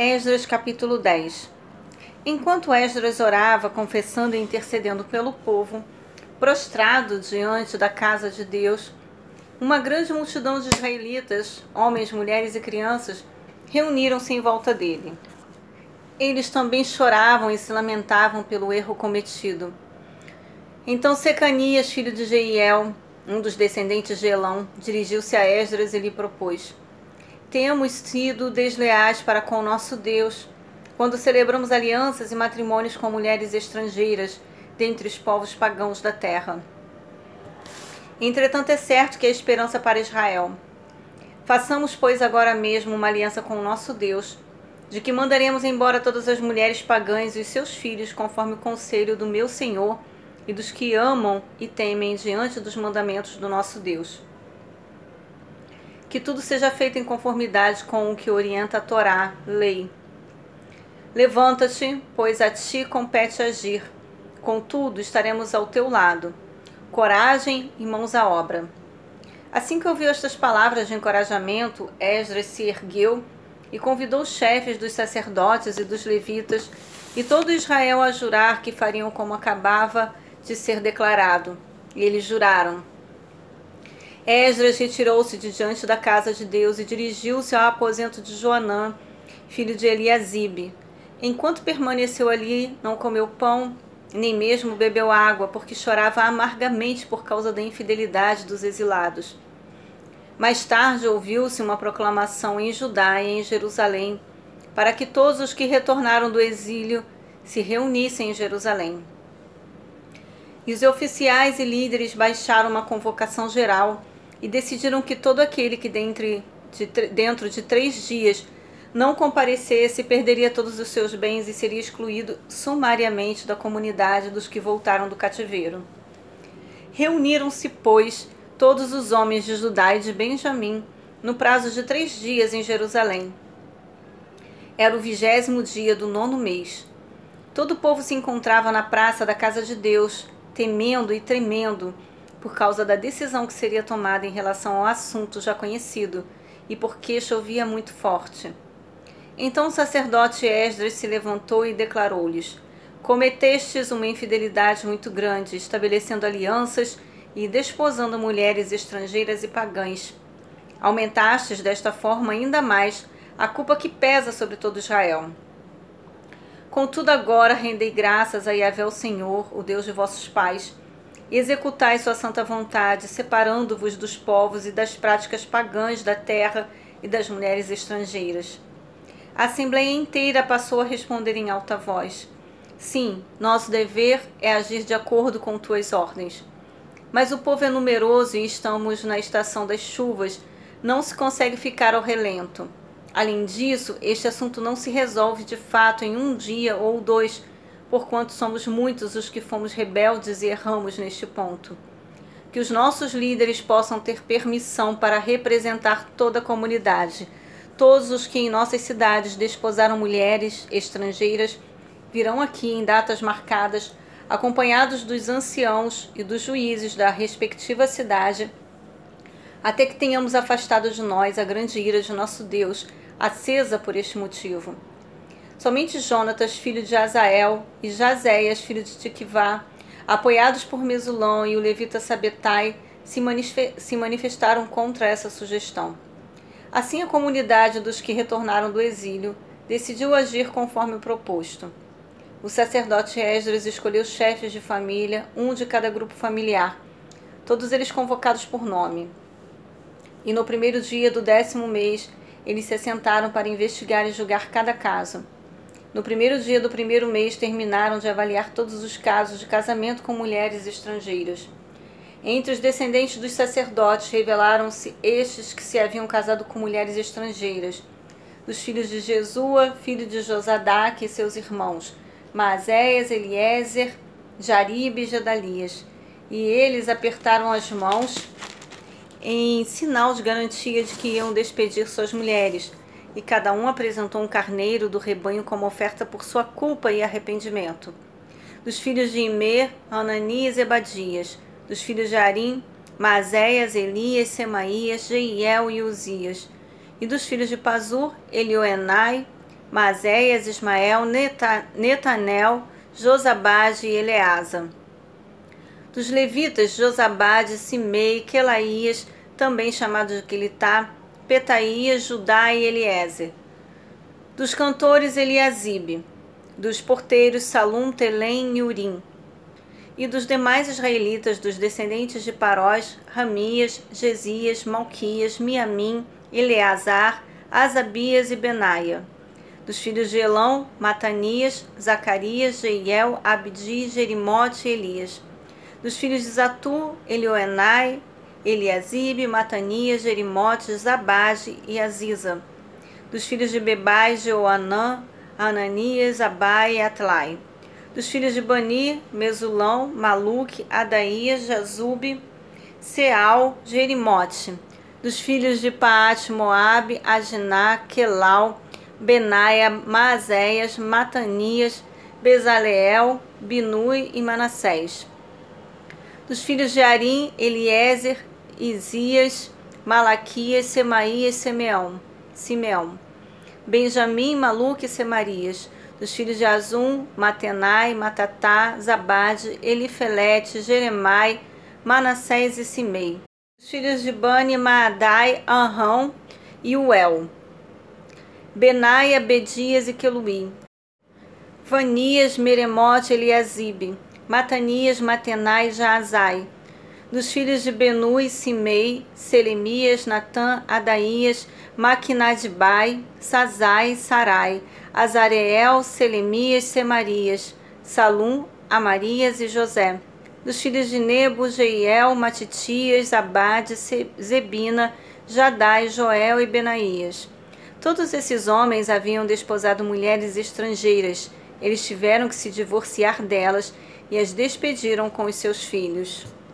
Esdras capítulo 10 Enquanto Esdras orava, confessando e intercedendo pelo povo, prostrado diante da casa de Deus, uma grande multidão de israelitas, homens, mulheres e crianças, reuniram-se em volta dele. Eles também choravam e se lamentavam pelo erro cometido. Então Secanias, filho de Jeiel, um dos descendentes de Elão, dirigiu-se a Esdras e lhe propôs: temos sido desleais para com nosso Deus quando celebramos alianças e matrimônios com mulheres estrangeiras dentre os povos pagãos da terra. Entretanto, é certo que há esperança para Israel. Façamos, pois, agora mesmo uma aliança com o nosso Deus, de que mandaremos embora todas as mulheres pagãs e os seus filhos, conforme o conselho do meu Senhor e dos que amam e temem diante dos mandamentos do nosso Deus que tudo seja feito em conformidade com o que orienta a Torá, lei. Levanta-te, pois a ti compete agir. Contudo, estaremos ao teu lado. Coragem e mãos à obra. Assim que ouviu estas palavras de encorajamento, Esdras se ergueu e convidou os chefes dos sacerdotes e dos levitas e todo Israel a jurar que fariam como acabava de ser declarado. E eles juraram: Esdras retirou-se de diante da casa de Deus e dirigiu-se ao aposento de Joanã, filho de Eliasibe. Enquanto permaneceu ali, não comeu pão, nem mesmo bebeu água, porque chorava amargamente por causa da infidelidade dos exilados. Mais tarde ouviu-se uma proclamação em Judá e em Jerusalém, para que todos os que retornaram do exílio se reunissem em Jerusalém. E os oficiais e líderes baixaram uma convocação geral e decidiram que todo aquele que dentro de, dentro de três dias não comparecesse perderia todos os seus bens e seria excluído sumariamente da comunidade dos que voltaram do cativeiro. Reuniram-se, pois, todos os homens de Judá e de Benjamim no prazo de três dias em Jerusalém. Era o vigésimo dia do nono mês. Todo o povo se encontrava na praça da casa de Deus, temendo e tremendo por causa da decisão que seria tomada em relação ao assunto já conhecido e porque chovia muito forte. Então o sacerdote Esdras se levantou e declarou-lhes: Cometestes uma infidelidade muito grande, estabelecendo alianças e desposando mulheres estrangeiras e pagãs. Aumentastes desta forma ainda mais a culpa que pesa sobre todo Israel. Contudo, agora rendei graças a Yahvé, o Senhor, o Deus de vossos pais e executai sua santa vontade, separando-vos dos povos e das práticas pagãs da terra e das mulheres estrangeiras. A assembleia inteira passou a responder em alta voz: Sim, nosso dever é agir de acordo com tuas ordens. Mas o povo é numeroso e estamos na estação das chuvas, não se consegue ficar ao relento. Além disso, este assunto não se resolve de fato em um dia ou dois porquanto somos muitos os que fomos rebeldes e erramos neste ponto. Que os nossos líderes possam ter permissão para representar toda a comunidade. Todos os que em nossas cidades desposaram mulheres estrangeiras virão aqui em datas marcadas, acompanhados dos anciãos e dos juízes da respectiva cidade, até que tenhamos afastado de nós a grande ira de nosso Deus, acesa por este motivo. Somente Jonatas, filho de Azael, e Jazéias, filho de Tiquivá, apoiados por Mesulão e o levita Sabetai, se, se manifestaram contra essa sugestão. Assim, a comunidade dos que retornaram do exílio decidiu agir conforme o proposto. O sacerdote Esdras escolheu chefes de família, um de cada grupo familiar, todos eles convocados por nome. E no primeiro dia do décimo mês, eles se assentaram para investigar e julgar cada caso. No primeiro dia do primeiro mês, terminaram de avaliar todos os casos de casamento com mulheres estrangeiras. Entre os descendentes dos sacerdotes, revelaram-se estes que se haviam casado com mulheres estrangeiras. Dos filhos de Jesua, filho de Josadaque e seus irmãos, Maazéias, Eliezer, Jaribe e Gedalias. E eles apertaram as mãos em sinal de garantia de que iam despedir suas mulheres e cada um apresentou um carneiro do rebanho como oferta por sua culpa e arrependimento. Dos filhos de Imer, Ananias e Ebadias. Dos filhos de Arim, Mazéias, Elias, Semaías, Jeiel e Uzias. E dos filhos de Pazur, Elioenai, Mazéias, Ismael, Neta, Netanel, Josabade e Eleasa. Dos levitas, Josabade, Simei, Quelaías, também chamado de Quilitá, Petaías, Judá e Eliezer. Dos cantores, Eliasibe. Dos porteiros, Salum, Telém e Urim. E dos demais israelitas, dos descendentes de Parós, Ramias, Gesias, Malquias, Miamim, Eleazar, Asabias e Benaia. Dos filhos de Elão, Matanias, Zacarias, Jeiel, Abdi, Jerimote e Elias. Dos filhos de Zatu, Elioenai, Eliasibe, Matanias, Jerimote, Zabade e Aziza. Dos filhos de Bebai, Jeoanã, Ananias, Abai e Atlai. Dos filhos de Bani, Mesulão, Maluque, Adaías, Jazube, Seal, Jerimote dos filhos de Paate, Moabe, Aginá, Quelau, Benaia, Maazéias, Matanias, Bezaleel, Binui e Manassés. Dos filhos de Arim, Eliezer, Isias, Malaquias, Semaías, Simeão, Simeão. Benjamim, Maluque e Semarias. Dos filhos de Azum, Matenai, Matatá, Zabade, Elifelete, Jeremai, Manassés e Simei. Os filhos de Bani, Maadai, Anrão e Uel. Benaia, Bedias e Queluí. Vanias, Meremote, Eliasibe. Matanias, Matenai e Jaazai. Dos filhos de Benui, Simei, Selemias, Natã, Adaías, Maquinadibai, Sazai, Sarai, Azareel, Selemias, Semarias, Salum, Amarias e José dos filhos de Nebo, Jeiel, Matitias, Abade, Zebina, Jadai, Joel e Benaías. Todos esses homens haviam desposado mulheres estrangeiras. Eles tiveram que se divorciar delas e as despediram com os seus filhos.